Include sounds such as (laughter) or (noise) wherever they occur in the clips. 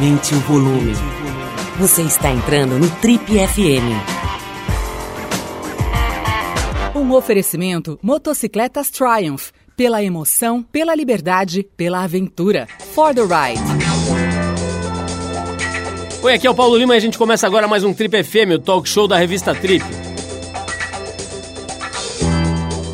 Aumente o volume. Você está entrando no Trip FM. Um oferecimento Motocicletas Triumph. Pela emoção, pela liberdade, pela aventura. For the ride. Oi, aqui é o Paulo Lima e a gente começa agora mais um Trip FM, o talk show da revista Trip.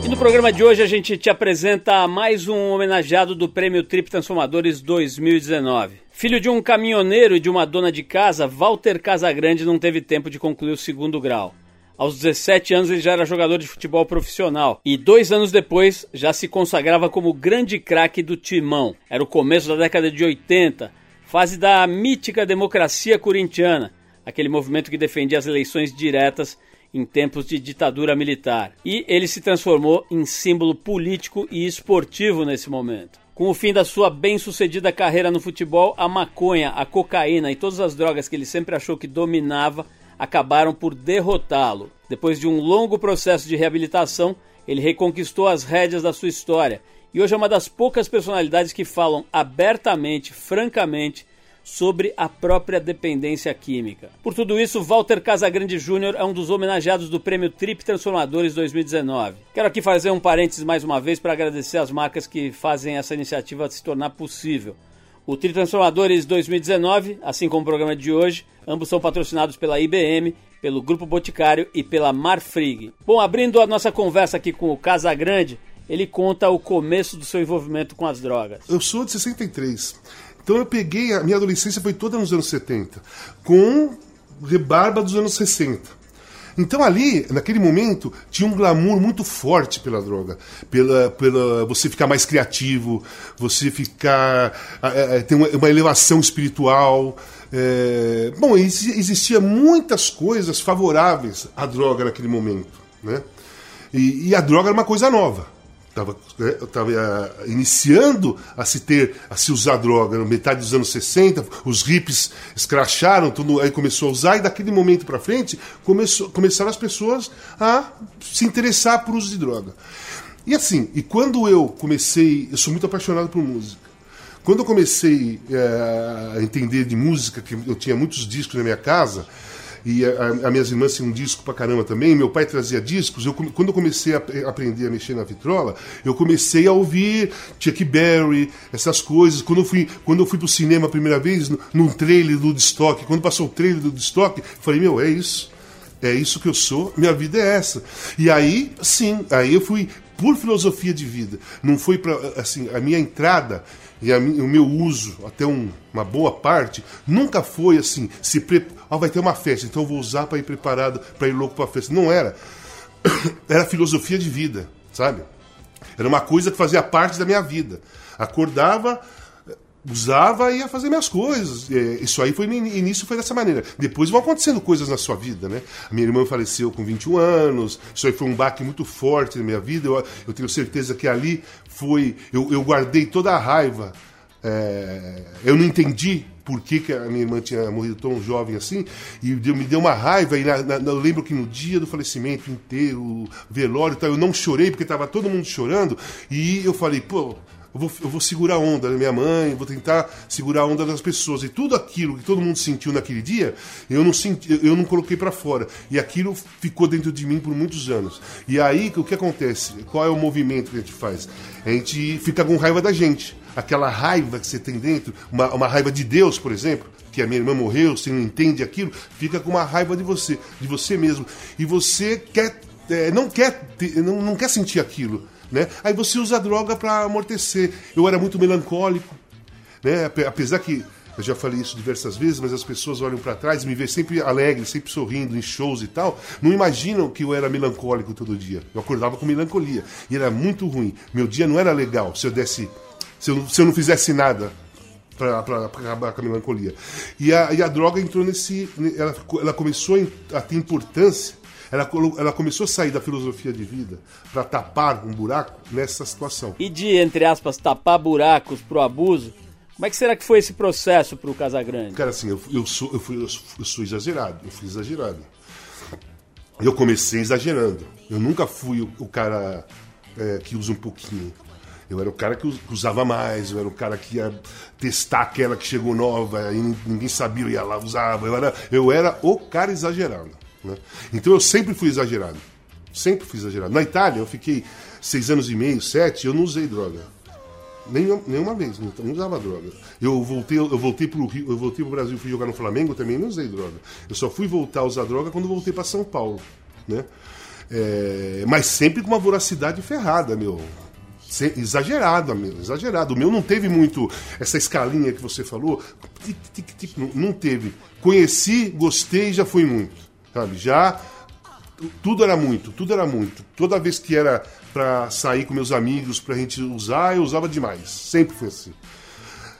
E no programa de hoje a gente te apresenta mais um homenageado do Prêmio Trip Transformadores 2019. Filho de um caminhoneiro e de uma dona de casa, Walter Casagrande não teve tempo de concluir o segundo grau. Aos 17 anos ele já era jogador de futebol profissional e dois anos depois já se consagrava como grande craque do timão. Era o começo da década de 80, fase da mítica democracia corintiana, aquele movimento que defendia as eleições diretas em tempos de ditadura militar. E ele se transformou em símbolo político e esportivo nesse momento. Com o fim da sua bem-sucedida carreira no futebol, a maconha, a cocaína e todas as drogas que ele sempre achou que dominava acabaram por derrotá-lo. Depois de um longo processo de reabilitação, ele reconquistou as rédeas da sua história e hoje é uma das poucas personalidades que falam abertamente, francamente, sobre a própria dependência química. Por tudo isso, Walter Casagrande Jr. é um dos homenageados do Prêmio Trip Transformadores 2019. Quero aqui fazer um parênteses mais uma vez para agradecer as marcas que fazem essa iniciativa se tornar possível. O Trip Transformadores 2019, assim como o programa de hoje, ambos são patrocinados pela IBM, pelo Grupo Boticário e pela Marfrig. Bom, abrindo a nossa conversa aqui com o Casagrande, ele conta o começo do seu envolvimento com as drogas. Eu sou de 63. Então eu peguei, a minha adolescência foi toda nos anos 70, com rebarba dos anos 60. Então ali, naquele momento, tinha um glamour muito forte pela droga, pela, pela você ficar mais criativo, você ficar é, ter uma, uma, elevação espiritual. É, bom, existia muitas coisas favoráveis à droga naquele momento, né? E, e a droga era uma coisa nova estava né, tava, uh, iniciando a se ter, a se usar droga, na metade dos anos 60, os hippies escracharam, tudo, aí começou a usar, e daquele momento para frente começou, começaram as pessoas a se interessar por uso de droga. E assim, e quando eu comecei, eu sou muito apaixonado por música. Quando eu comecei uh, a entender de música, que eu tinha muitos discos na minha casa, e as minhas irmãs tinham um disco pra caramba também, meu pai trazia discos. Eu, quando eu comecei a aprender a mexer na vitrola, eu comecei a ouvir Chuck Berry, essas coisas. Quando eu fui, quando eu fui pro cinema a primeira vez, num trailer do Woodstock, quando passou o trailer do Woodstock, falei, meu, é isso. É isso que eu sou, minha vida é essa. E aí, sim, aí eu fui por filosofia de vida. Não foi para assim, a minha entrada e a, o meu uso, até um, uma boa parte, nunca foi assim, se pre... ah, vai ter uma festa, então eu vou usar para ir preparado, para ir louco para a festa. Não era. (coughs) Era filosofia de vida, sabe? Era uma coisa que fazia parte da minha vida. Acordava, usava e ia fazer minhas coisas. Isso aí foi no início foi dessa maneira. Depois vão acontecendo coisas na sua vida, né? A minha irmã faleceu com 21 anos. Isso aí foi um baque muito forte na minha vida. Eu, eu tenho certeza que ali foi eu, eu guardei toda a raiva. É, eu não entendi por que, que, a minha irmã tinha morrido tão jovem assim, e deu, me deu uma raiva. E na, na, eu lembro que no dia do falecimento inteiro, velório e tal, eu não chorei porque estava todo mundo chorando, e eu falei, pô, eu vou, eu vou segurar a onda da minha mãe, vou tentar segurar a onda das pessoas. E tudo aquilo que todo mundo sentiu naquele dia, eu não, senti, eu não coloquei para fora. E aquilo ficou dentro de mim por muitos anos. E aí, o que acontece? Qual é o movimento que a gente faz? A gente fica com raiva da gente. Aquela raiva que você tem dentro, uma, uma raiva de Deus, por exemplo, que a minha irmã morreu, você não entende aquilo, fica com uma raiva de você, de você mesmo. E você quer, é, não, quer não, não quer sentir aquilo. Né? Aí você usa a droga para amortecer. Eu era muito melancólico, né? apesar que eu já falei isso diversas vezes, mas as pessoas olham para trás e me veem sempre alegre, sempre sorrindo em shows e tal. Não imaginam que eu era melancólico todo dia. Eu acordava com melancolia e era muito ruim. Meu dia não era legal se eu desse, se eu, se eu não fizesse nada para acabar com a melancolia. E a, e a droga entrou nesse, ela, ela começou a ter importância ela, ela começou a sair da filosofia de vida para tapar um buraco nessa situação. E de, entre aspas, tapar buracos pro abuso, como é que será que foi esse processo pro Casagrande? Cara, assim, eu, eu, sou, eu, fui, eu sou exagerado, eu fui exagerado. Eu comecei exagerando. Eu nunca fui o, o cara é, que usa um pouquinho. Eu era o cara que usava mais, eu era o cara que ia testar aquela que chegou nova e ninguém sabia, eu ia lá, usava. Eu era, eu era o cara exagerado. Né? Então eu sempre fui exagerado. Sempre fui exagerado. Na Itália, eu fiquei seis anos e meio, sete, eu não usei droga. Nenhuma, nenhuma vez, não, usava droga. Eu voltei, eu voltei pro Rio, eu voltei pro Brasil, fui jogar no Flamengo, também não usei droga. Eu só fui voltar a usar droga quando voltei para São Paulo, né? É, mas sempre com uma voracidade ferrada, meu. Exagerado, amigo, exagerado. O meu não teve muito essa escalinha que você falou. Tic, tic, tic, não, teve. Conheci, gostei, já foi muito. Sabe? Já tudo era muito, tudo era muito. Toda vez que era para sair com meus amigos, pra gente usar, eu usava demais. Sempre foi assim.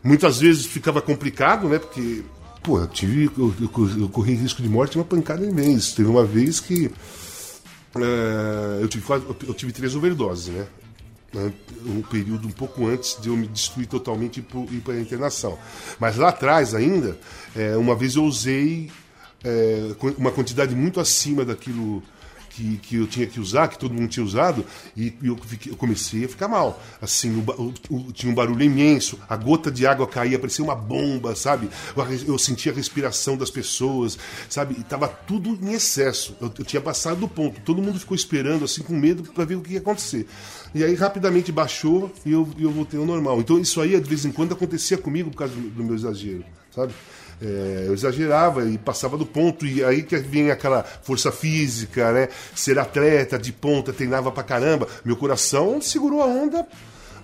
Muitas vezes ficava complicado, né? Porque, pô, eu, tive, eu, eu, eu corri risco de morte uma pancada imensa. Teve uma vez que é, eu, tive, eu tive três overdoses, né? Um período um pouco antes de eu me destruir totalmente e ir para a internação. Mas lá atrás ainda, é, uma vez eu usei é, uma quantidade muito acima daquilo que, que eu tinha que usar, que todo mundo tinha usado, e, eu, fiquei, eu, comecei a ficar mal. Assim, o, o, tinha um barulho imenso, a gota de água caía, parecia uma bomba, sabe? Eu, eu sentia a respiração das pessoas, sabe? E tava tudo em excesso. Eu, eu tinha passado do ponto. Todo mundo ficou esperando, assim, com medo para ver o que ia acontecer. E aí rapidamente baixou e eu, eu voltei ao normal. Então isso aí, de vez em quando, acontecia comigo por causa do, do meu exagero, sabe? É, eu exagerava e passava do ponto, e aí que vinha aquela força física, né? Ser atleta de ponta, treinava pra caramba. Meu coração segurou a onda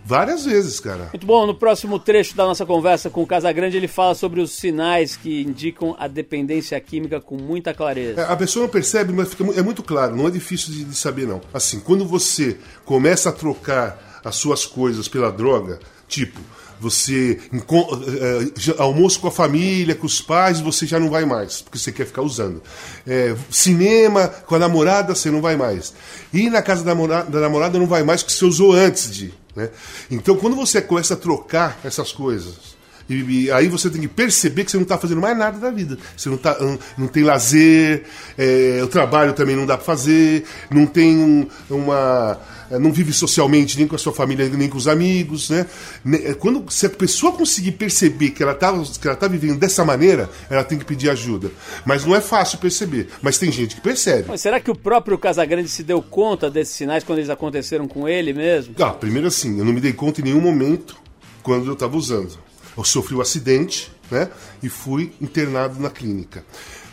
várias vezes, cara. Muito bom. No próximo trecho da nossa conversa com o Casagrande, ele fala sobre os sinais que indicam a dependência química com muita clareza. É, a pessoa não percebe, mas fica, é muito claro, não é difícil de, de saber, não. Assim, quando você começa a trocar as suas coisas pela droga, tipo, você é, almoço com a família, com os pais, você já não vai mais, porque você quer ficar usando. É, cinema com a namorada, você não vai mais. Ir na casa da namorada, da namorada não vai mais, porque você usou antes de. Né? Então, quando você começa a trocar essas coisas, e, e, aí você tem que perceber que você não está fazendo mais nada da vida. Você não, tá, não, tem lazer, é, o trabalho também não dá para fazer, não tem um, uma não vive socialmente nem com a sua família, nem com os amigos, né? É, quando se a pessoa conseguir perceber que ela está que ela tá vivendo dessa maneira, ela tem que pedir ajuda. Mas não é fácil perceber, mas tem gente que percebe. Mas será que o próprio Casagrande se deu conta desses sinais quando eles aconteceram com ele mesmo? Ah, primeiro assim, eu não me dei conta em nenhum momento quando eu estava usando. Eu sofri um acidente, né? E fui internado na clínica.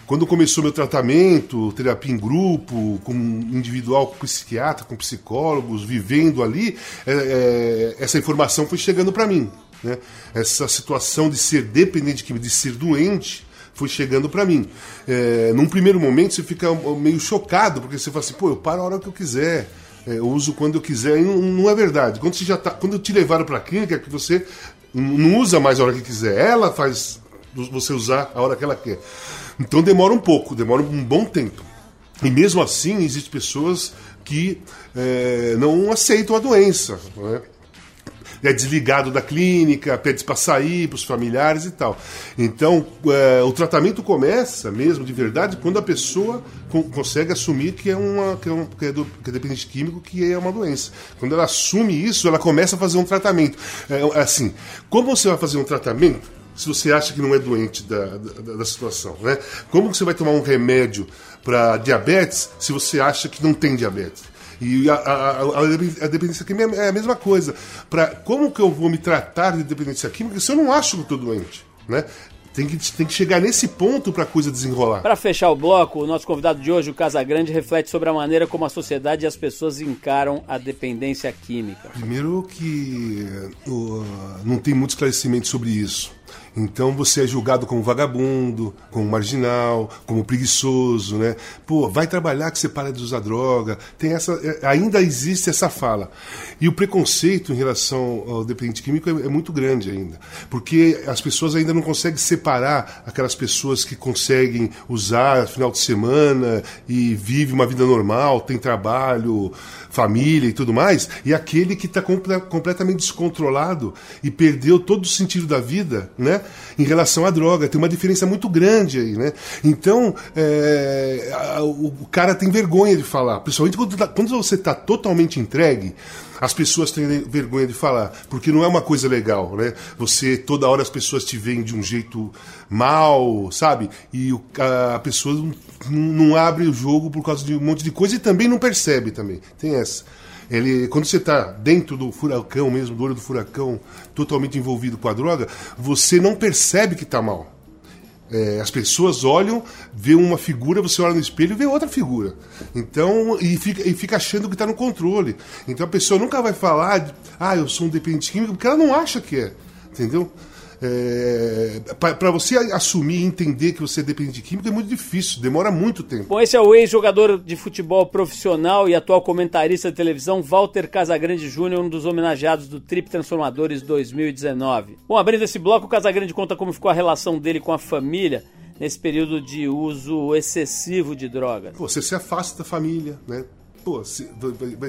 Quando começou meu tratamento, terapia em grupo, com individual, com psiquiatra, com psicólogos, vivendo ali, é, é, essa informação foi chegando para mim. Né? Essa situação de ser dependente de ser doente foi chegando para mim. É, num primeiro momento você fica meio chocado, porque você fala assim, pô, eu paro a hora que eu quiser. É, eu uso quando eu quiser, e não, não é verdade. Quando, você já tá, quando te levaram para a clínica, é que você não usa mais a hora que quiser. Ela faz você usar a hora que ela quer. Então demora um pouco, demora um bom tempo. E mesmo assim, existem pessoas que é, não aceitam a doença. Né? É desligado da clínica, pede para sair para os familiares e tal. Então, é, o tratamento começa mesmo, de verdade, quando a pessoa consegue assumir que é, uma, que é, um, que é, do, que é dependente químico, que é uma doença. Quando ela assume isso, ela começa a fazer um tratamento. É, assim, como você vai fazer um tratamento? Se você acha que não é doente da, da, da situação, né? Como você vai tomar um remédio para diabetes se você acha que não tem diabetes? E a, a, a, a, dependência química é a mesma coisa. Pra, como que eu vou me tratar de dependência química se eu não acho que estou doente? Né? Tem que, tem que chegar nesse ponto para a coisa desenrolar. Para fechar o bloco, o nosso convidado de hoje, o Casagrande, reflete sobre a maneira como a sociedade e as pessoas encaram a dependência química. Primeiro que uh, não tem muito esclarecimento sobre isso. Então você é julgado como vagabundo, como marginal, como preguiçoso, né? Pô, vai trabalhar que você para de usar droga. Tem essa, é, ainda existe essa fala. E o preconceito em relação ao dependente químico é, é muito grande ainda, porque as pessoas ainda não conseguem separar aquelas pessoas que conseguem usar final de semana e vive uma vida normal, tem trabalho, família e tudo mais, e aquele que está comple completamente descontrolado e perdeu todo o sentido da vida, né? Em relação à droga. Tem uma diferença muito grande aí, né? Então, é, a, o, cara tem vergonha de falar, principalmente quando, tá, quando você está totalmente entregue. As pessoas têm vergonha de falar, porque não é uma coisa legal, né? Você, toda hora as pessoas te veem de um jeito mal, sabe? E o, a, a pessoa não, não abre o jogo por causa de um monte de coisa e também não percebe também. Tem essa. Ele, quando você está dentro do furacão mesmo, do olho do furacão, totalmente envolvido com a droga, você não percebe que está mal. É, as pessoas olham, vê uma figura, você olha no espelho e vê outra figura. Então, e fica, e fica achando que está no controle. Então a pessoa nunca vai falar, ah, eu sou um dependente químico, porque ela não acha que é. Entendeu? É, para você assumir e entender que você é dependente de química é muito difícil, demora muito tempo. Bom, esse é o ex-jogador de futebol profissional e atual comentarista de televisão Walter Casagrande Júnior, um dos homenageados do Trip Transformadores 2019. Bom, abrindo esse bloco, o Casagrande conta como ficou a relação dele com a família nesse período de uso excessivo de drogas. Você se afasta da família, né? Pô,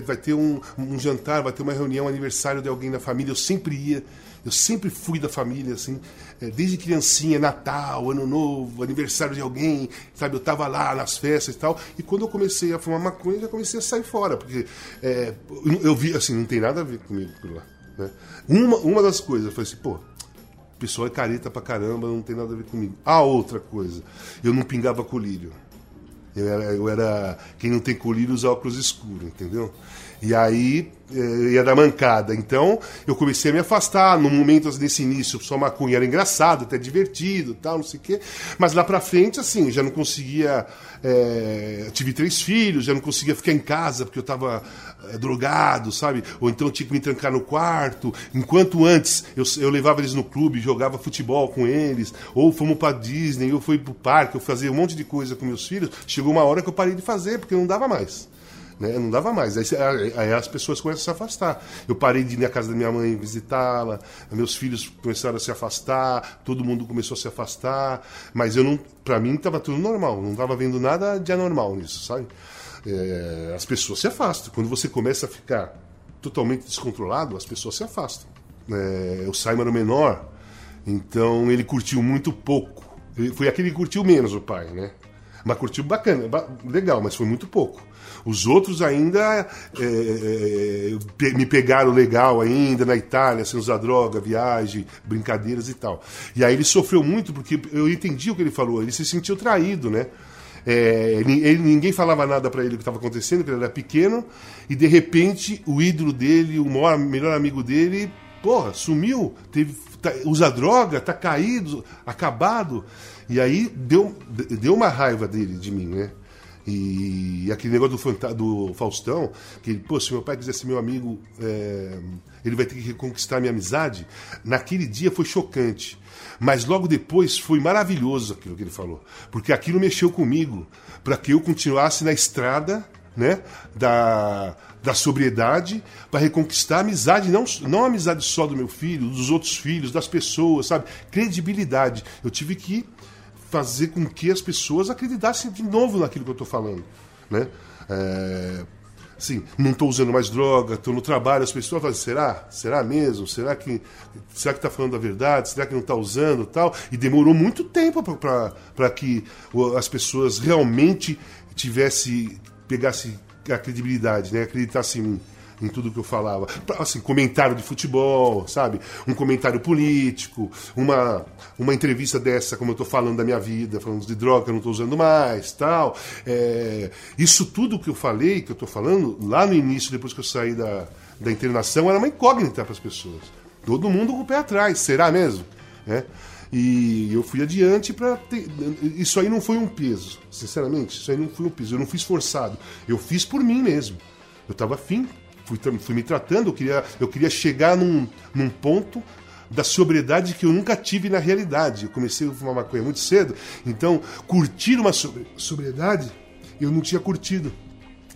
vai, ter um, um jantar, vai ter uma reunião, aniversário de alguém da família, eu sempre ia eu sempre fui da família, assim, é, desde criancinha, Natal, Ano Novo, aniversário de alguém, sabe? Eu tava lá nas festas e tal. E quando eu comecei a fumar maconha, já comecei a sair fora, porque é, eu vi, assim, não tem nada a ver comigo por lá. Né? Uma, uma das coisas, eu falei assim, pô, pessoal é careta pra caramba, não tem nada a ver comigo. A outra coisa, eu não pingava colírio. Eu era, eu era quem não tem colírio usa óculos escuros, entendeu? E aí eh, ia dar mancada. Então eu comecei a me afastar. No momento, assim, nesse início, só maconha era engraçado, até divertido, tal, não sei o quê. Mas lá pra frente, assim, já não conseguia. É, tive três filhos, já não conseguia ficar em casa porque eu tava drogado, sabe? Ou então tinha que me trancar no quarto. Enquanto antes eu, eu levava eles no clube, jogava futebol com eles, ou fomos pra Disney, ou fui pro parque, eu fazia um monte de coisa com meus filhos. Chegou uma hora que eu parei de fazer porque não dava mais. Né? Não dava mais. Aí, aí, as pessoas começam a se afastar. Eu parei de ir na casa da minha mãe visitá-la, meus filhos começaram a se afastar, todo mundo começou a se afastar, mas eu não, para mim estava tudo normal, não estava vendo nada de anormal nisso, sabe? É, as pessoas se afastam. Quando você começa a ficar totalmente descontrolado, as pessoas se afastam. É, o Simon era menor, então ele curtiu muito pouco. Foi aquele que curtiu menos o pai, né? Mas curtiu bacana, legal, mas foi muito pouco. Os outros ainda é, é, me pegaram legal ainda na Itália, sem usar droga, viagem, brincadeiras e tal. E aí ele sofreu muito porque eu entendi o que ele falou, ele se sentiu traído, né? É, ele, ninguém falava nada para ele do que estava acontecendo, porque ele era pequeno, e de repente o ídolo dele, o maior, melhor amigo dele, porra, sumiu, teve, tá, usa droga, tá caído, acabado. E aí deu, deu uma raiva dele, de mim, né? E aquele negócio do, do Faustão, que pô, se meu pai quiser ser meu amigo, é, ele vai ter que reconquistar minha amizade. Naquele dia foi chocante. Mas logo depois foi maravilhoso aquilo que ele falou. Porque aquilo mexeu comigo, para que eu continuasse na estrada né, da, da sobriedade, para reconquistar a amizade, não, não a amizade só do meu filho, dos outros filhos, das pessoas, sabe? Credibilidade. Eu tive que fazer com que as pessoas acreditassem de novo naquilo que eu estou falando, né? É, assim, não estou usando mais droga, estou no trabalho, as pessoas falam, será? Será mesmo? Será que será que está falando a verdade? Será que não está usando tal? E demorou muito tempo para que as pessoas realmente tivesse pegasse a credibilidade, né? Acreditassem em mim em tudo que eu falava. Assim, comentário de futebol, sabe? Um comentário político, uma, uma entrevista dessa, como eu estou falando da minha vida, falando de droga que eu não estou usando mais, tal. É, isso tudo que eu falei, que eu estou falando, lá no início, depois que eu saí da, da internação, era uma incógnita para as pessoas. Todo mundo com o pé atrás, será mesmo? É. E eu fui adiante para ter. Isso aí não foi um peso, sinceramente. Isso aí não foi um peso. Eu não fiz forçado. Eu fiz por mim mesmo. Eu estava afim fui, fui me tratando, eu queria, eu queria chegar num, num ponto da sobriedade que eu nunca tive na realidade. Eu comecei a fumar maconha muito cedo, então curtir uma sobriedade eu não tinha curtido.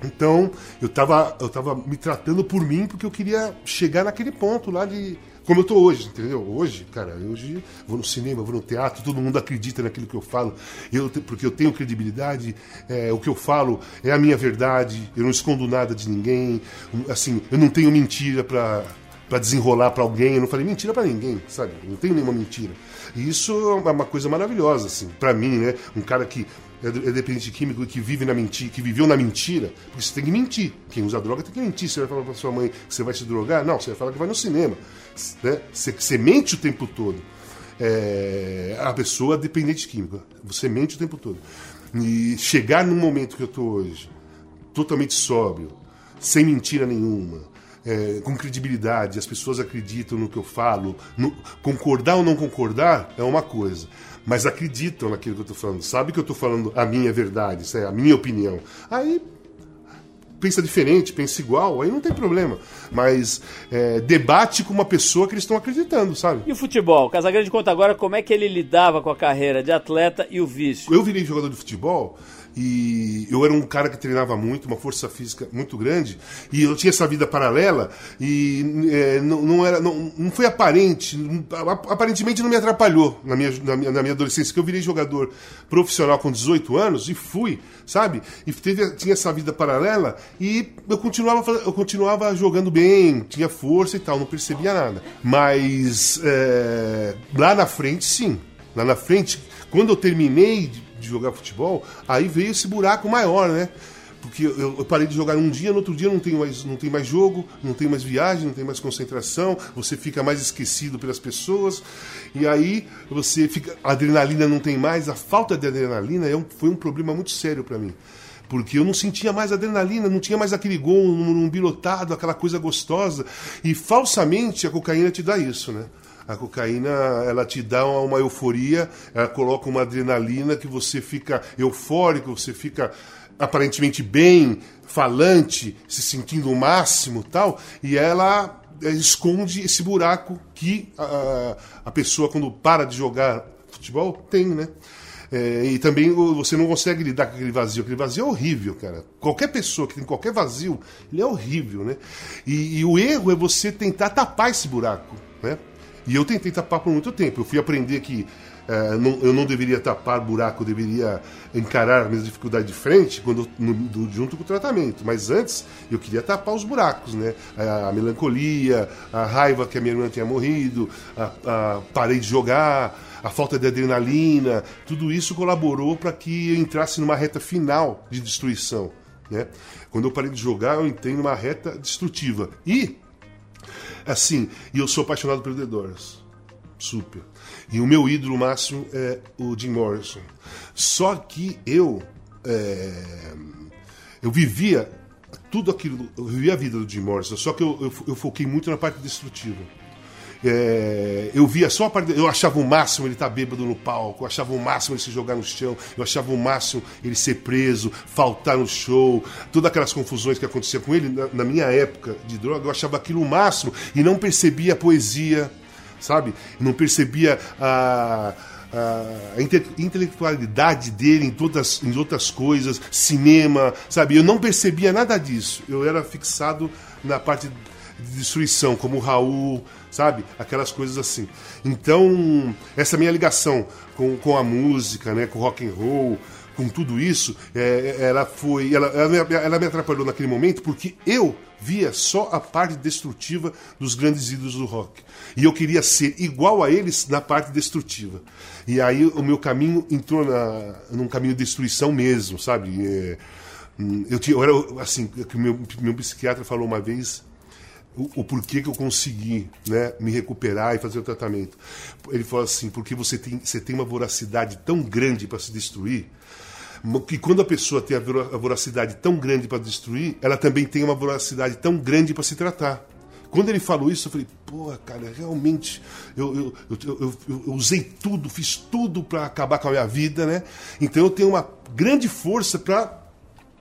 Então eu estava eu tava me tratando por mim porque eu queria chegar naquele ponto lá de como eu tô hoje, entendeu? Hoje, cara, hoje vou no cinema, vou no teatro, todo mundo acredita naquilo que eu falo, eu, porque eu tenho credibilidade, é, o que eu falo é a minha verdade, eu não escondo nada de ninguém, assim, eu não tenho mentira para para desenrolar para alguém. Eu não falei mentira para ninguém, sabe? Não tenho nenhuma mentira. E isso é uma coisa maravilhosa, assim, para mim, né? Um cara que é, é dependente químico e que vive na mentira, que viveu na mentira, porque você tem que mentir. Quem usa droga tem que mentir. Você vai falar para sua mãe que você vai se drogar? Não, você vai falar que vai no cinema. Né? Você, você mente o tempo todo. É, a pessoa dependente química. Você mente o tempo todo. E chegar no momento que eu estou hoje, totalmente sóbrio, sem mentira nenhuma, é, com credibilidade, as pessoas acreditam no que eu falo, no, concordar ou não concordar é uma coisa, mas acreditam naquilo que eu estou falando, sabe que eu estou falando a minha verdade, isso é a minha opinião. Aí pensa diferente, pensa igual, aí não tem problema. Mas é, debate com uma pessoa que eles estão acreditando, sabe? E o futebol? Casagrande conta agora como é que ele lidava com a carreira de atleta e o vício. Eu virei jogador de futebol e eu era um cara que treinava muito, uma força física muito grande, e eu tinha essa vida paralela e é, não, não, era, não, não foi aparente, aparentemente não me atrapalhou na minha, na minha, na minha adolescência, que eu virei jogador profissional com 18 anos e fui, sabe? E teve, tinha essa vida paralela e eu continuava, eu continuava jogando bem, tinha força e tal, não percebia nada. Mas é, lá na frente, sim. Lá na frente, quando eu terminei de jogar futebol, aí veio esse buraco maior, né? Porque eu, parei de jogar um dia, no outro dia não tem, mais, não tem mais jogo, não tem mais viagem, não tem mais concentração, você fica mais esquecido pelas pessoas, e aí você fica. A adrenalina não tem mais, a falta de adrenalina é um, foi um problema muito sério para mim. Porque eu não sentia mais adrenalina, não tinha mais aquele gol, um, um bilotado, aquela coisa gostosa. E falsamente a cocaína te dá isso, né? A cocaína, ela te dá uma euforia, ela coloca uma adrenalina que você fica eufórico, você fica aparentemente bem, falante, se sentindo o máximo tal, e ela eh, esconde esse buraco que a, a pessoa, quando para de jogar futebol, tem, né? É, e também você não consegue lidar com aquele vazio. Aquele vazio é horrível, cara. Qualquer pessoa que tem qualquer vazio, ele é horrível, né? E, e o erro é você tentar tapar esse buraco, né? E eu tentei tapar por muito tempo. Eu fui aprender que é, não, eu não deveria tapar buraco, eu deveria encarar a minha dificuldade de frente quando, no, do, junto com o tratamento. Mas antes eu queria tapar os buracos, né? A, a melancolia, a raiva que a minha irmã tinha morrido, a, a, parei de jogar, a falta de adrenalina, tudo isso colaborou para que eu entrasse numa reta final de destruição. Né? Quando eu parei de jogar, eu entrei numa reta destrutiva. E Assim, e eu sou apaixonado pelo The Doors. Super. E o meu ídolo máximo é o Jim Morrison. Só que eu. É, eu vivia tudo aquilo. Eu vivia a vida do Jim Morrison, só que eu, eu, eu foquei muito na parte destrutiva. É, eu via só a parte. Eu achava o máximo ele estar tá bêbado no palco, eu achava o máximo ele se jogar no chão, eu achava o máximo ele ser preso, faltar no show, todas aquelas confusões que acontecia com ele na, na minha época de droga, eu achava aquilo o máximo e não percebia a poesia, sabe? Não percebia a a intelectualidade dele em todas, em outras coisas, cinema, sabe? Eu não percebia nada disso. Eu era fixado na parte de destruição, como o Raul, sabe? Aquelas coisas assim. Então, essa minha ligação com, com a música, né? com rock and roll, com tudo isso, é, ela foi. Ela, ela, me, ela me atrapalhou naquele momento porque eu via só a parte destrutiva dos grandes ídolos do rock. E eu queria ser igual a eles na parte destrutiva. E aí o meu caminho entrou na, num caminho de destruição mesmo, sabe? É, hum, eu tinha, eu era, assim, que meu, meu psiquiatra falou uma vez, o, porquê que eu consegui né, me recuperar e fazer o tratamento. Ele falou assim, porque você tem, você tem uma voracidade tão grande para se destruir, que quando a pessoa tem a voracidade tão grande para destruir, ela também tem uma voracidade tão grande para se tratar. Quando ele falou isso, eu falei, pô, cara, realmente, eu, eu, eu, eu usei tudo, fiz tudo para acabar com a minha vida, né? Então eu tenho uma grande força para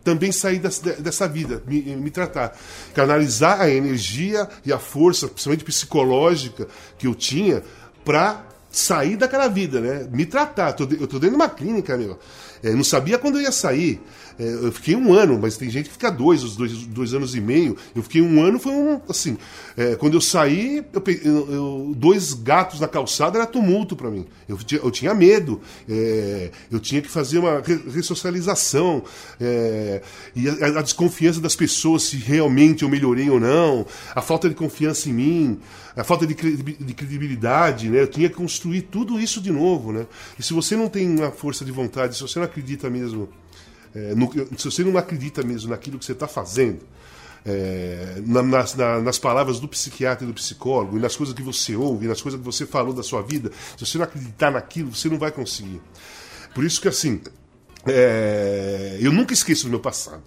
também sair dessa, dessa vida, me, me, tratar. Canalizar a energia e a força, principalmente psicológica, que eu tinha para sair daquela vida, né? Me tratar. Eu tô dentro de uma clínica, meu. É, não sabia quando eu ia sair. É, eu fiquei um ano, mas tem gente que fica dois, os dois, dois anos e meio. Eu fiquei um ano, foi um. Assim, é, quando eu saí, eu, eu, dois gatos na calçada era tumulto para mim. Eu, eu, tinha medo, é, eu tinha que fazer uma ressocialização. É, e a, a, desconfiança das pessoas se realmente eu melhorei ou não, a falta de confiança em mim, a falta de, de credibilidade, né? Eu tinha que construir tudo isso de novo, né? E se você não tem uma força de vontade, se você não acredita mesmo é, no, se você não acredita mesmo naquilo que você está fazendo, é, nas, na, nas palavras do psiquiatra e do psicólogo, e nas coisas que você ouve, nas coisas que você falou da sua vida, se você não acreditar naquilo, você não vai conseguir. Por isso que, assim, é, eu nunca esqueço do meu passado.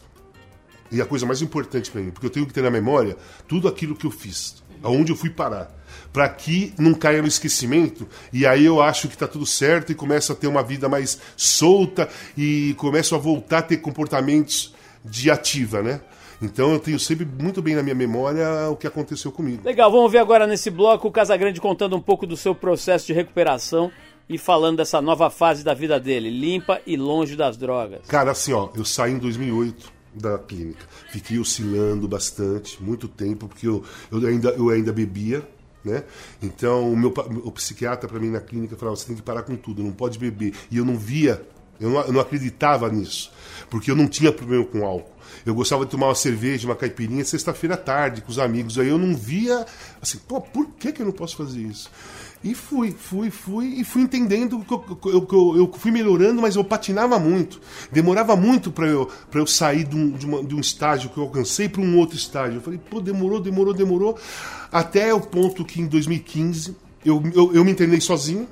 E a coisa mais importante para mim, porque eu tenho que ter na memória tudo aquilo que eu fiz, aonde eu fui parar para que não caia no esquecimento. E aí eu acho que está tudo certo e começo a ter uma vida mais solta e começo a voltar a ter comportamentos de ativa, né? Então eu tenho sempre muito bem na minha memória o que aconteceu comigo. Legal, vamos ver agora nesse bloco o Casagrande contando um pouco do seu processo de recuperação e falando dessa nova fase da vida dele, limpa e longe das drogas. Cara, assim, ó, eu saí em 2008 da clínica. Fiquei oscilando bastante, muito tempo, porque eu, eu, ainda, eu ainda bebia, né? Então, o meu o psiquiatra para mim na clínica falava: você tem que parar com tudo, não pode beber. E eu não via, eu não, eu não acreditava nisso, porque eu não tinha problema com álcool. Eu gostava de tomar uma cerveja, uma caipirinha sexta-feira à tarde com os amigos. Aí eu não via, assim, pô, por que, que eu não posso fazer isso? E fui, fui, fui, e fui entendendo que eu, eu, eu, fui melhorando, mas eu patinava muito. Demorava muito para eu, eu sair de um, de, uma, de um estágio que eu alcancei para um outro estágio. Eu falei, pô, demorou, demorou, demorou. Até o ponto que em 2015 eu, eu, eu me internei sozinho.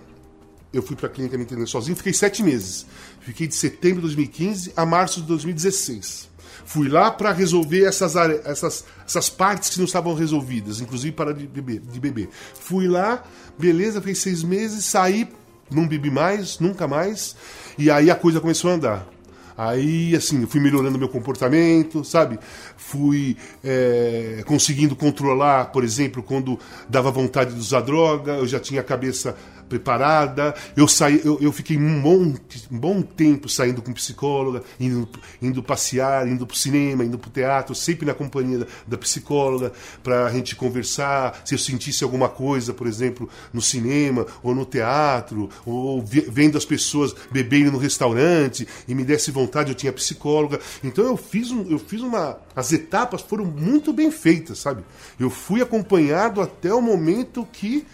Eu fui para a clínica me internei sozinho, fiquei sete meses. Fiquei de setembro de 2015 a março de 2016. Fui lá para resolver essas, essas, essas partes que não estavam resolvidas, inclusive para de beber, de beber. Fui lá, beleza, fez seis meses, saí, não bebi mais, nunca mais, e aí a coisa começou a andar. Aí, assim, fui melhorando meu comportamento, sabe? Fui é, conseguindo controlar, por exemplo, quando dava vontade de usar droga, eu já tinha a cabeça preparada. Eu saí, eu, eu fiquei um, monte, um bom tempo saindo com psicóloga, indo, indo passear, indo para o cinema, indo para o teatro, sempre na companhia da, da psicóloga, para a gente conversar. Se eu sentisse alguma coisa, por exemplo, no cinema ou no teatro, ou vendo as pessoas bebendo no restaurante e me desse vontade, eu tinha psicóloga. Então eu fiz, um, eu fiz uma. As etapas foram muito bem feitas, sabe? Eu fui acompanhado até o momento que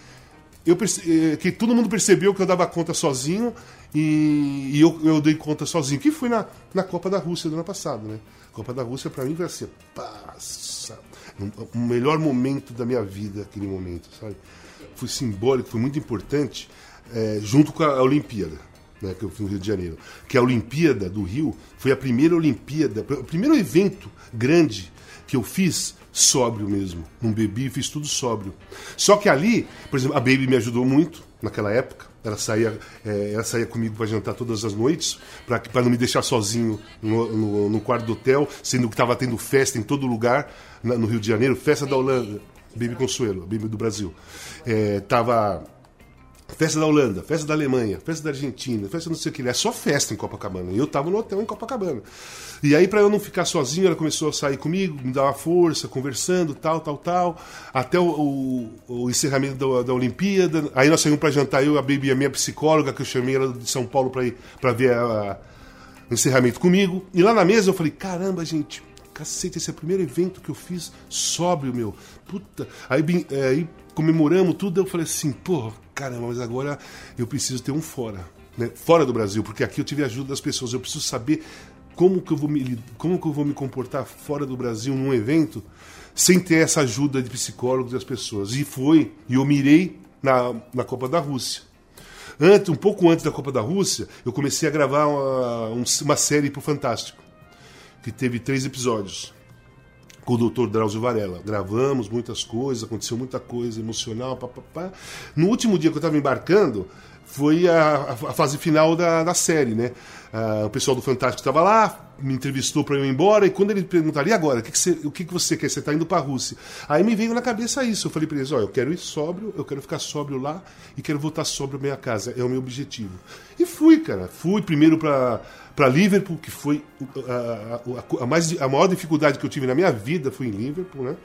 eu eh, que todo mundo percebeu que eu dava conta sozinho e, e eu, eu, dei conta sozinho. Que foi na, na Copa da Rússia do ano passado, né? Copa da Rússia para mim foi assim, passa, o melhor momento da minha vida aquele momento, sabe? Foi simbólico, foi muito importante, é, junto com a Olimpíada. Né, que eu fui no Rio de Janeiro, que a Olimpíada do Rio foi a primeira Olimpíada, o primeiro evento grande que eu fiz sóbrio mesmo. Não bebi, fiz tudo sóbrio. Só que ali, por exemplo, a Baby me ajudou muito naquela época. Ela saía, é, ela saía comigo para jantar todas as noites, para não me deixar sozinho no, no, no, quarto do hotel, sendo que estava tendo festa em todo lugar na, no Rio de Janeiro festa da Holanda, Baby Consuelo, Baby do Brasil. É, tava Festa da Holanda, festa da Alemanha, festa da Argentina, festa não sei o que. É só festa em Copacabana. E eu tava no hotel em Copacabana. E aí, para eu não ficar sozinho, ela começou a sair comigo, me dar uma força, conversando, tal, tal, tal. Até o, o, o encerramento da, da, Olimpíada. Aí nós saímos para jantar, eu, a Baby, a minha psicóloga, que eu chamei ela de São Paulo para ir para ver a, a, o encerramento comigo. E lá na mesa eu falei: caramba, gente, cacete, esse é o primeiro evento que eu fiz sóbrio, meu. Puta. Aí, é, aí comemoramos tudo, eu falei assim, pô, caramba, mas agora eu preciso ter um fora. Né? Fora do Brasil, porque aqui eu tive ajuda das pessoas. Eu preciso saber como que eu vou me, como que eu vou me comportar fora do Brasil num evento sem ter essa ajuda de psicólogos das pessoas. E foi, e eu mirei na, na Copa da Rússia. Antes, um pouco antes da Copa da Rússia, eu comecei a gravar uma, uma série para o Fantástico, que teve três episódios com o Dr. Drauzio Varela. Gravamos muitas coisas, aconteceu muita coisa emocional, papapá. No último dia que eu estava embarcando, foi a, a, fase final da, da série, né? Ah, o pessoal do Fantástico estava lá, me entrevistou para eu ir embora, e quando ele perguntaria agora, o que, que, você, o que, que você quer? Você está indo para a Rússia. Aí me veio na cabeça isso. Eu falei para eles: ó, eu quero ir sóbrio, eu quero ficar sóbrio lá e quero voltar sóbrio à minha casa. É o meu objetivo. E fui, cara. Fui primeiro para para Liverpool, que foi a, a, a, mais, a maior dificuldade que eu tive na minha vida foi em Liverpool, né?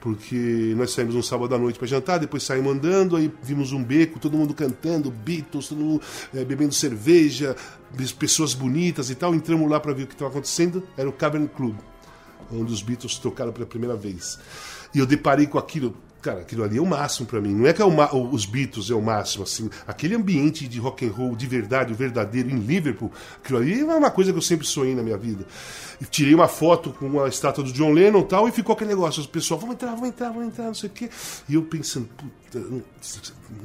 porque nós saímos um sábado à noite para jantar, depois saímos andando, aí vimos um beco, todo mundo cantando, Beatles, todo mundo é, bebendo cerveja, pessoas bonitas e tal. Entramos lá para ver o que estava acontecendo, era o Cavern Club, onde os Beatles tocaram pela primeira vez. E eu deparei com aquilo, Cara, aquilo ali é o máximo para mim. Não é que é o, os Beatles é o máximo, assim. Aquele ambiente de rock and roll de verdade, o verdadeiro, em Liverpool, aquilo ali é uma coisa que eu sempre sonhei na minha vida. E tirei uma foto com a estátua do John Lennon e tal, e ficou aquele negócio. Os pessoal, vamos entrar, vamos entrar, vamos entrar, não sei o quê. E eu pensando, puta, não,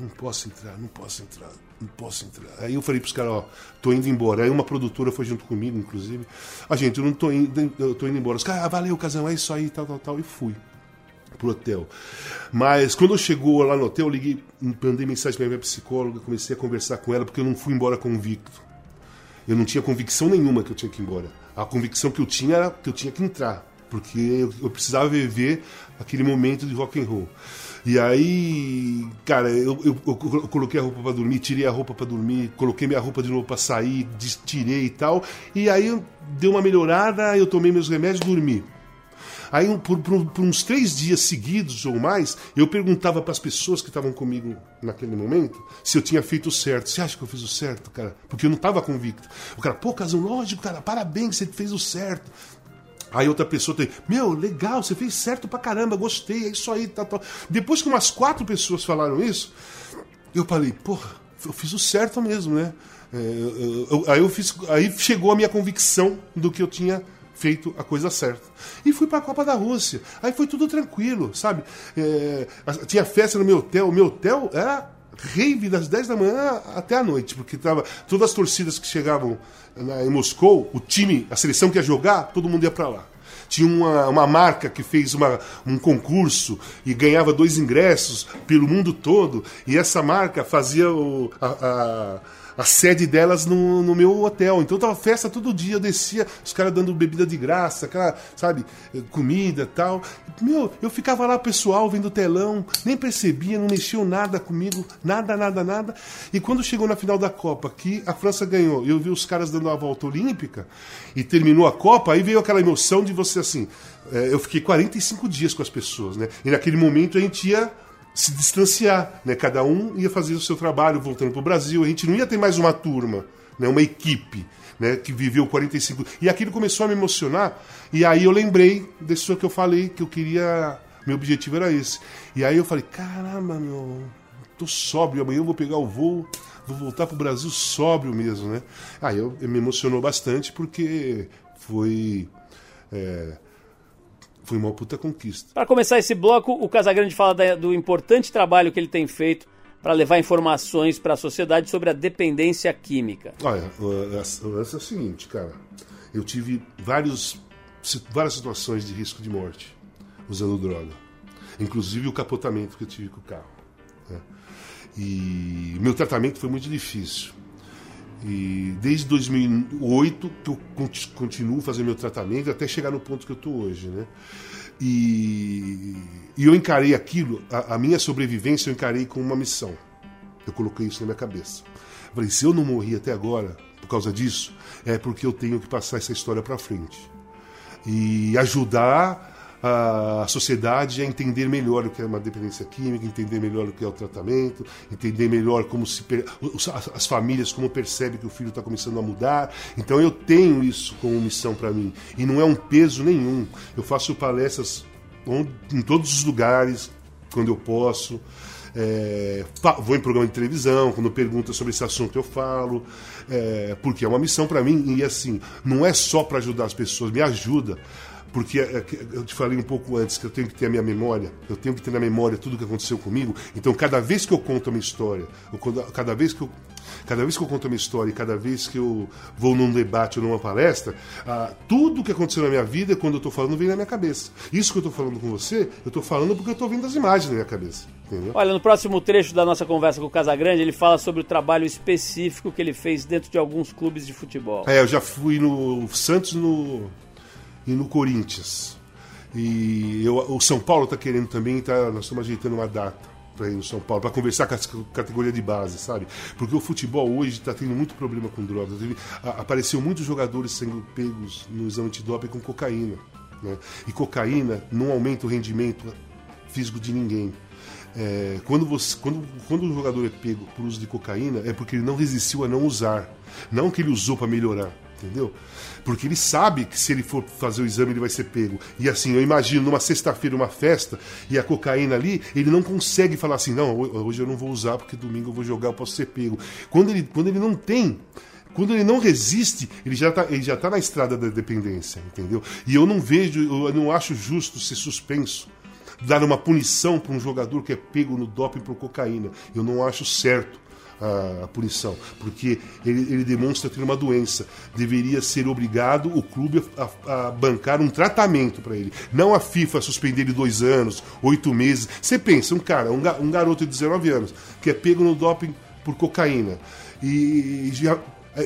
posso entrar, não posso entrar, não posso entrar. Aí eu falei pros caras, ó, tô indo embora. Aí uma produtora foi junto comigo, inclusive. Ah, gente, eu não tô indo, eu tô indo embora. Os caras, ah, valeu, casão, é isso aí, tal, tal, tal. E fui pro hotel. Mas quando chegou lá no hotel, eu liguei, mandei mensagem para minha psicóloga, comecei a conversar com ela, porque eu não fui embora convicto. Eu não tinha convicção nenhuma que eu tinha que ir embora. A convicção que eu tinha era que eu tinha que entrar, porque eu, eu precisava viver aquele momento de rock and roll. E aí, cara, eu, eu, eu coloquei a roupa para dormir, tirei a roupa para dormir, coloquei minha roupa de novo para sair, tirei e tal. E aí deu uma melhorada, eu tomei meus remédios e dormi. Aí, por, por, por uns três dias seguidos ou mais, eu perguntava para as pessoas que estavam comigo naquele momento se eu tinha feito o certo. Você acha que eu fiz o certo, cara? Porque eu não estava convicto. O cara, pô, Casão, lógico, cara, parabéns, você fez o certo. Aí outra pessoa tem, meu, legal, você fez certo pra caramba, gostei, é isso aí, tal, tal. Depois que umas quatro pessoas falaram isso, eu falei, porra, eu fiz o certo mesmo, né? É, eu, eu, aí, eu fiz, aí chegou a minha convicção do que eu tinha feito a coisa certa. E fui para a Copa da Rússia. Aí foi tudo tranquilo, sabe? É, tinha festa no meu hotel. O meu hotel era rave das 10 da manhã até a noite, porque tava todas as torcidas que chegavam na, em Moscou, o time, a seleção que ia jogar, todo mundo ia para lá. Tinha uma, uma marca que fez uma, um concurso e ganhava dois ingressos pelo mundo todo, e essa marca fazia o, a, a a sede delas no, no meu hotel. Então tava festa todo dia, eu descia, os caras dando bebida de graça, aquela, sabe, comida tal. Meu, eu ficava lá, pessoal, vendo telão, nem percebia, não mexiam nada comigo, nada, nada, nada. E quando chegou na final da Copa, que a França ganhou, eu vi os caras dando a volta olímpica e terminou a Copa, aí veio aquela emoção de você assim. É, eu fiquei 45 dias com as pessoas, né? E naquele momento a gente ia se distanciar, né? Cada um ia fazer o seu trabalho voltando para o Brasil. A gente não ia ter mais uma turma, né? Uma equipe, né? Que viveu 45. E aquilo começou a me emocionar. E aí eu lembrei desse que eu falei que eu queria. Meu objetivo era esse. E aí eu falei, caramba, meu, tô sóbrio. Amanhã eu vou pegar o voo, vou voltar para o Brasil sóbrio mesmo, né? Aí eu, eu me emocionou bastante porque foi é, foi uma puta conquista. Para começar esse bloco, o Casagrande fala da, do importante trabalho que ele tem feito para levar informações para a sociedade sobre a dependência química. Olha, o lance é o seguinte, cara. Eu tive vários, várias situações de risco de morte usando droga. Inclusive o capotamento que eu tive com o carro. Né? E meu tratamento foi muito difícil. E desde 2008 que eu continuo fazendo meu tratamento até chegar no ponto que eu estou hoje, né? E, e, eu encarei aquilo, a, a, minha sobrevivência eu encarei como uma missão. Eu coloquei isso na minha cabeça. Eu falei, se eu não morri até agora por causa disso, é porque eu tenho que passar essa história para frente e ajudar a sociedade a entender melhor o que é uma dependência química, entender melhor o que é o tratamento, entender melhor como se as famílias como percebem que o filho está começando a mudar. Então eu tenho isso como missão para mim e não é um peso nenhum. Eu faço palestras em todos os lugares quando eu posso. É, vou em programa de televisão, quando pergunta sobre esse assunto eu falo, é, porque é uma missão para mim e assim, não é só para ajudar as pessoas, me ajuda porque é, é, eu te falei um pouco antes que eu tenho que ter a minha memória, eu tenho que ter na memória tudo o que aconteceu comigo. Então, cada vez que eu conto uma história, cada vez que eu cada vez que eu conto uma história, cada vez que eu vou num debate ou numa palestra, ah, tudo o que aconteceu na minha vida, quando eu estou falando, vem na minha cabeça. Isso que eu estou falando com você, eu estou falando porque eu estou vendo as imagens na minha cabeça. Entendeu? Olha, no próximo trecho da nossa conversa com o Casagrande, ele fala sobre o trabalho específico que ele fez dentro de alguns clubes de futebol. É, eu já fui no Santos no, e no Corinthians. E eu, o São Paulo está querendo também, tá, nós estamos ajeitando uma data para ir no São Paulo, para conversar com a categoria de base, sabe? Porque o futebol hoje está tendo muito problema com drogas. Teve, a, apareceu muitos jogadores sendo pegos no exame antidoping com cocaína. Né? E cocaína não aumenta o rendimento físico de ninguém. É, quando, você, quando, quando o jogador é pego por uso de cocaína, é porque ele não resistiu a não usar. Não que ele usou para melhorar, entendeu? Porque ele sabe que se ele for fazer o exame ele vai ser pego. E assim, eu imagino numa sexta-feira, uma festa, e a cocaína ali, ele não consegue falar assim: não, hoje eu não vou usar porque domingo eu vou jogar, eu posso ser pego. Quando ele, quando ele não tem quando ele não resiste, ele já está ele já tá na estrada da dependência, entendeu? E eu não vejo, eu não acho justo ser suspenso dar uma punição para um jogador que é pego no doping por cocaína. Eu não acho certo a, a punição, porque ele, ele, demonstra ter uma doença. Deveria ser obrigado o clube a, a bancar um tratamento para ele. Não a FIFA suspender ele dois anos, oito meses. Você pensa, um cara, um, um garoto de 19 anos, que é pego no doping por cocaína e já é,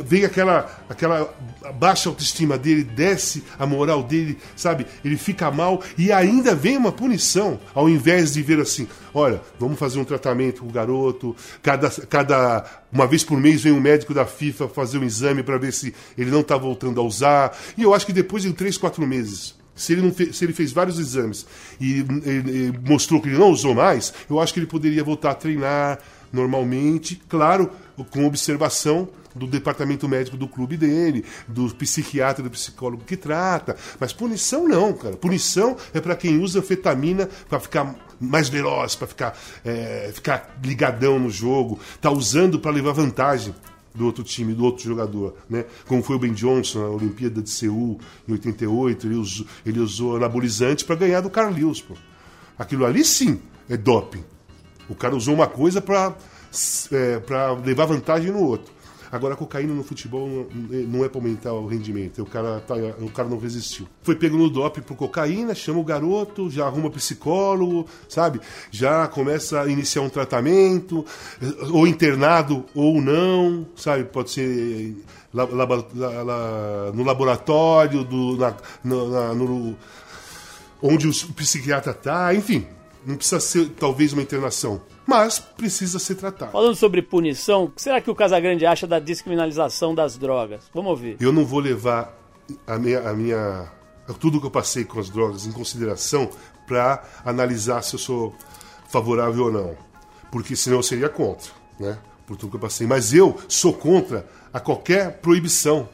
vem aquela, aquela baixa autoestima dele, desce a moral dele, sabe? Ele fica mal e ainda vem uma punição, ao invés de ver assim: olha, vamos fazer um tratamento com o garoto, cada, cada uma vez por mês vem um médico da FIFA fazer um exame para ver se ele não está voltando a usar. E eu acho que depois de três, quatro meses. Se ele, fez, se ele fez vários exames e, e, e mostrou que ele não usou mais, eu acho que ele poderia voltar a treinar normalmente, claro, com observação do departamento médico do clube dele, do psiquiatra, do psicólogo que trata. Mas punição não, cara. Punição é para quem usa fetamina para ficar mais veloz, para ficar, é, ficar ligadão no jogo, tá usando para levar vantagem do outro time, do outro jogador, né? Como foi o Ben Johnson na Olimpíada de Seul em 88, ele usou, ele usou anabolizante para ganhar do Carl Lewis, pô. Aquilo ali sim é doping. O cara usou uma coisa para é, para levar vantagem no outro. Agora, a cocaína no futebol não é para aumentar o rendimento. O cara, tá, o cara não resistiu. Foi pego no doping por cocaína, chama o garoto, já arruma psicólogo, sabe? Já começa a iniciar um tratamento, ou internado ou não, sabe? Pode ser no laboratório, do, na, na, no, onde o psiquiatra está, enfim. Não precisa ser talvez uma internação mas precisa ser tratado. Falando sobre punição, o que será que o Casagrande acha da descriminalização das drogas? Vamos ouvir. Eu não vou levar a minha, a minha tudo que eu passei com as drogas em consideração para analisar se eu sou favorável ou não, porque senão eu seria contra, né? Por tudo que eu passei. Mas eu sou contra a qualquer proibição.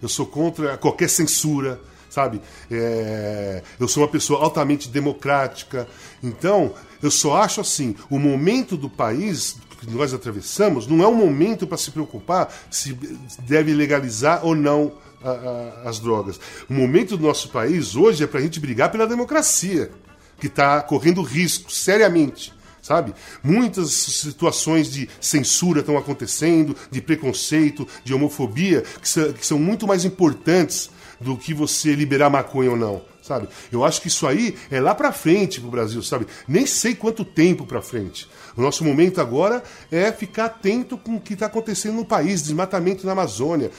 Eu sou contra qualquer censura, sabe? É... eu sou uma pessoa altamente democrática. Então, eu só acho assim, o momento do país que nós atravessamos não é um momento para se preocupar se deve legalizar ou não a, a, as drogas. O momento do nosso país hoje é para a gente brigar pela democracia, que está correndo risco, seriamente sabe? Muitas situações de censura estão acontecendo, de preconceito, de homofobia, que são, que são muito mais importantes do que você liberar maconha ou não sabe? Eu acho que isso aí é lá para frente pro Brasil, sabe? Nem sei quanto tempo para frente. O nosso momento agora é ficar atento com o que está acontecendo no país, desmatamento na Amazônia,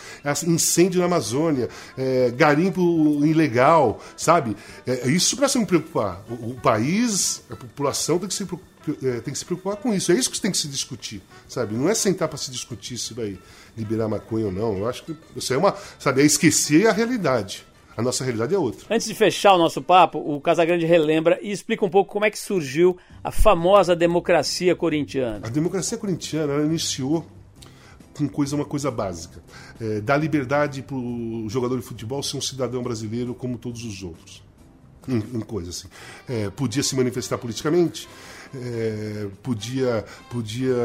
incêndio na Amazônia, é, garimpo ilegal, sabe? É, isso para se preocupar. O, o, país, a população tem que se é, tem que se preocupar com isso. É isso que tem que se discutir, sabe? Não é sentar para se discutir se vai liberar maconha ou não. Eu acho que isso é uma, sabe, é esquecer a realidade. A nossa realidade é outra. Antes de fechar o nosso papo, o Casagrande relembra e explica um pouco como é que surgiu a famosa democracia corintiana. A democracia corintiana ela iniciou com coisa, uma coisa básica. É, dar liberdade para o jogador de futebol ser um cidadão brasileiro como todos os outros. Em, em coisa assim. É, podia se manifestar politicamente, é, podia, podia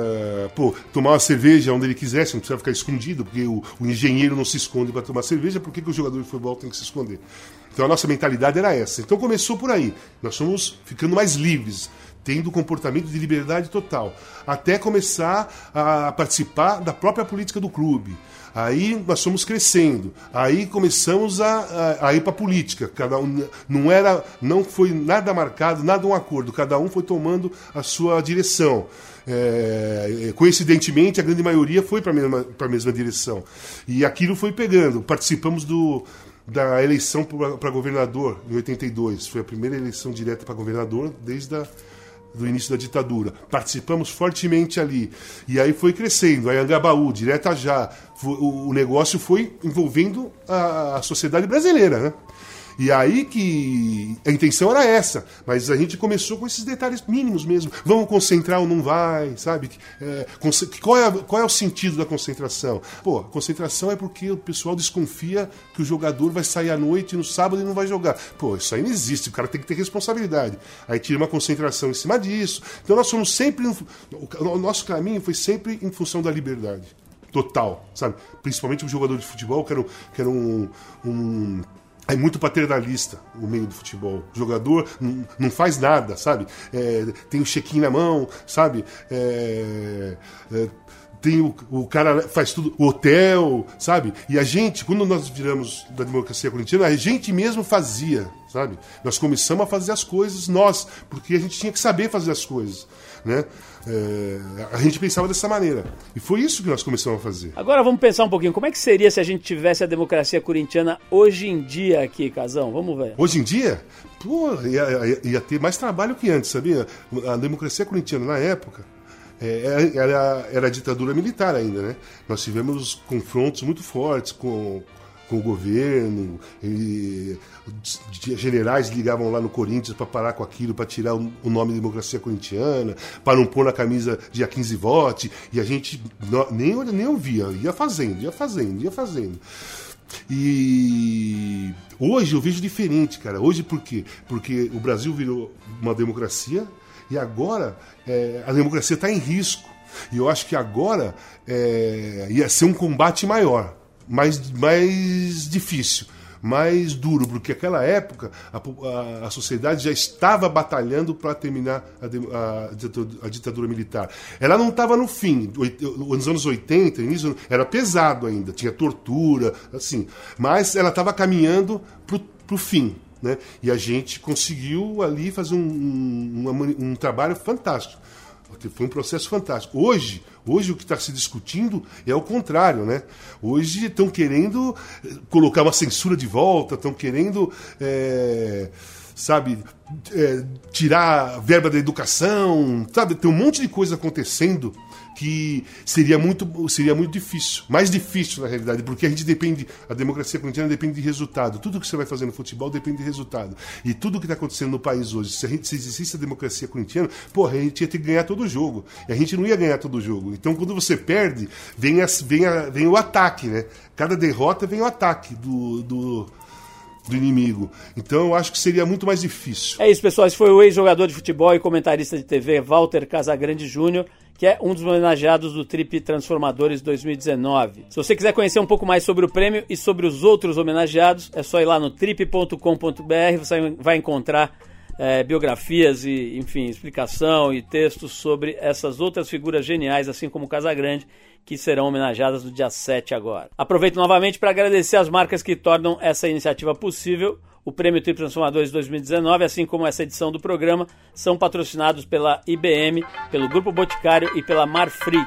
pô, tomar uma cerveja onde ele quisesse, não precisava ficar escondido, porque o, o engenheiro não se esconde para tomar cerveja, por que, que o jogador de futebol tem que se esconder? Então a nossa mentalidade era essa. Então começou por aí. Nós fomos ficando mais livres, tendo comportamento de liberdade total, até começar a participar da própria política do clube. Aí nós fomos crescendo, aí começamos a, a, a ir para a política. Cada um não era, não foi nada marcado, nada um acordo. Cada um foi tomando a sua direção. É, coincidentemente, a grande maioria foi para a mesma, mesma direção. E aquilo foi pegando. Participamos do, da eleição para governador em 82. Foi a primeira eleição direta para governador desde a do início da ditadura. Participamos fortemente ali. E aí foi crescendo. Aí Angabaú, direta já. O negócio foi envolvendo a, a sociedade brasileira, né? E aí que a intenção era essa, mas a gente começou com esses detalhes mínimos mesmo. Vamos concentrar ou não vai, sabe? É, qual, é, qual é o sentido da concentração? Pô, concentração é porque o pessoal desconfia que o jogador vai sair à noite no sábado e não vai jogar. Pô, isso aí não existe, o cara tem que ter responsabilidade. Aí tira uma concentração em cima disso. Então nós fomos sempre. O nosso caminho foi sempre em função da liberdade total, sabe? Principalmente o jogador de futebol, que era, que era um, um é muito paternalista o meio do futebol. O jogador não, faz nada, sabe? É, tem o check-in na mão, sabe? É, é, tem o, o cara faz tudo, o hotel, sabe? E a gente, quando nós viramos da democracia corintiana, a gente mesmo fazia, sabe? Nós começamos a fazer as coisas nós, porque a gente tinha que saber fazer as coisas, né? É, a gente pensava dessa maneira. E foi isso que nós começamos a fazer. Agora vamos pensar um pouquinho. Como é que seria se a gente tivesse a democracia corintiana hoje em dia aqui, Casão? Vamos ver. Hoje em dia? Pô, ia, ia, ia ter mais trabalho que antes, sabia? A democracia corintiana, na época, é, era, era a ditadura militar ainda, né? Nós tivemos confrontos muito fortes com, com o governo, e generais ligavam lá no Corinthians para parar com aquilo, para tirar o nome de democracia corintiana, para não pôr na camisa dia 15 vote, e a gente nem, nem ouvia, ia fazendo, ia fazendo, ia fazendo. E hoje eu vejo diferente, cara. Hoje por quê? Porque o Brasil virou uma democracia e agora é, a democracia está em risco. E eu acho que agora é, ia ser um combate maior mais, mais difícil, mais duro, porque naquela época a, a, a, sociedade já estava batalhando para terminar a, a, ditadura militar. Ela não estava no fim, nos anos 80, início, era pesado ainda, tinha tortura, assim, mas ela estava caminhando para o fim. Né? E a gente conseguiu ali fazer um, um, um trabalho fantástico. Foi um processo fantástico. Hoje, hoje o que está se discutindo é o contrário, né? Hoje estão querendo eh, colocar uma censura de volta, estão querendo, é, sabe, é, tirar a verba da educação, sabe? Tem um monte de coisa acontecendo que seria muito, seria muito difícil. Mais difícil, na realidade, porque a gente depende, a democracia corintiana depende de resultado. Tudo que você vai fazer no futebol depende de resultado. E tudo que está acontecendo no país hoje, se, a gente, se existisse a democracia corintiana, porra, a gente ia ter que ganhar todo o jogo. E a gente não ia ganhar todo o jogo. Então, quando você perde, vem, a, vem, a, vem o ataque, né? Cada derrota vem o ataque do, do do inimigo. Então eu acho que seria muito mais difícil. É isso, pessoal. Esse foi o ex-jogador de futebol e comentarista de TV, Walter Casagrande Júnior que é um dos homenageados do Trip Transformadores 2019. Se você quiser conhecer um pouco mais sobre o prêmio e sobre os outros homenageados, é só ir lá no trip.com.br, você vai encontrar é, biografias e, enfim, explicação e textos sobre essas outras figuras geniais, assim como Casagrande, que serão homenageadas no dia 7 agora. Aproveito novamente para agradecer as marcas que tornam essa iniciativa possível. O Prêmio Trip Transformadores 2019, assim como essa edição do programa, são patrocinados pela IBM, pelo Grupo Boticário e pela Marfrig.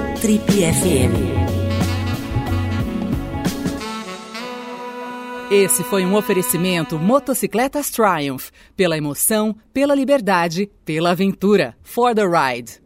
Trip FM. Esse foi um oferecimento Motocicletas Triumph. Pela emoção, pela liberdade, pela aventura. For the ride.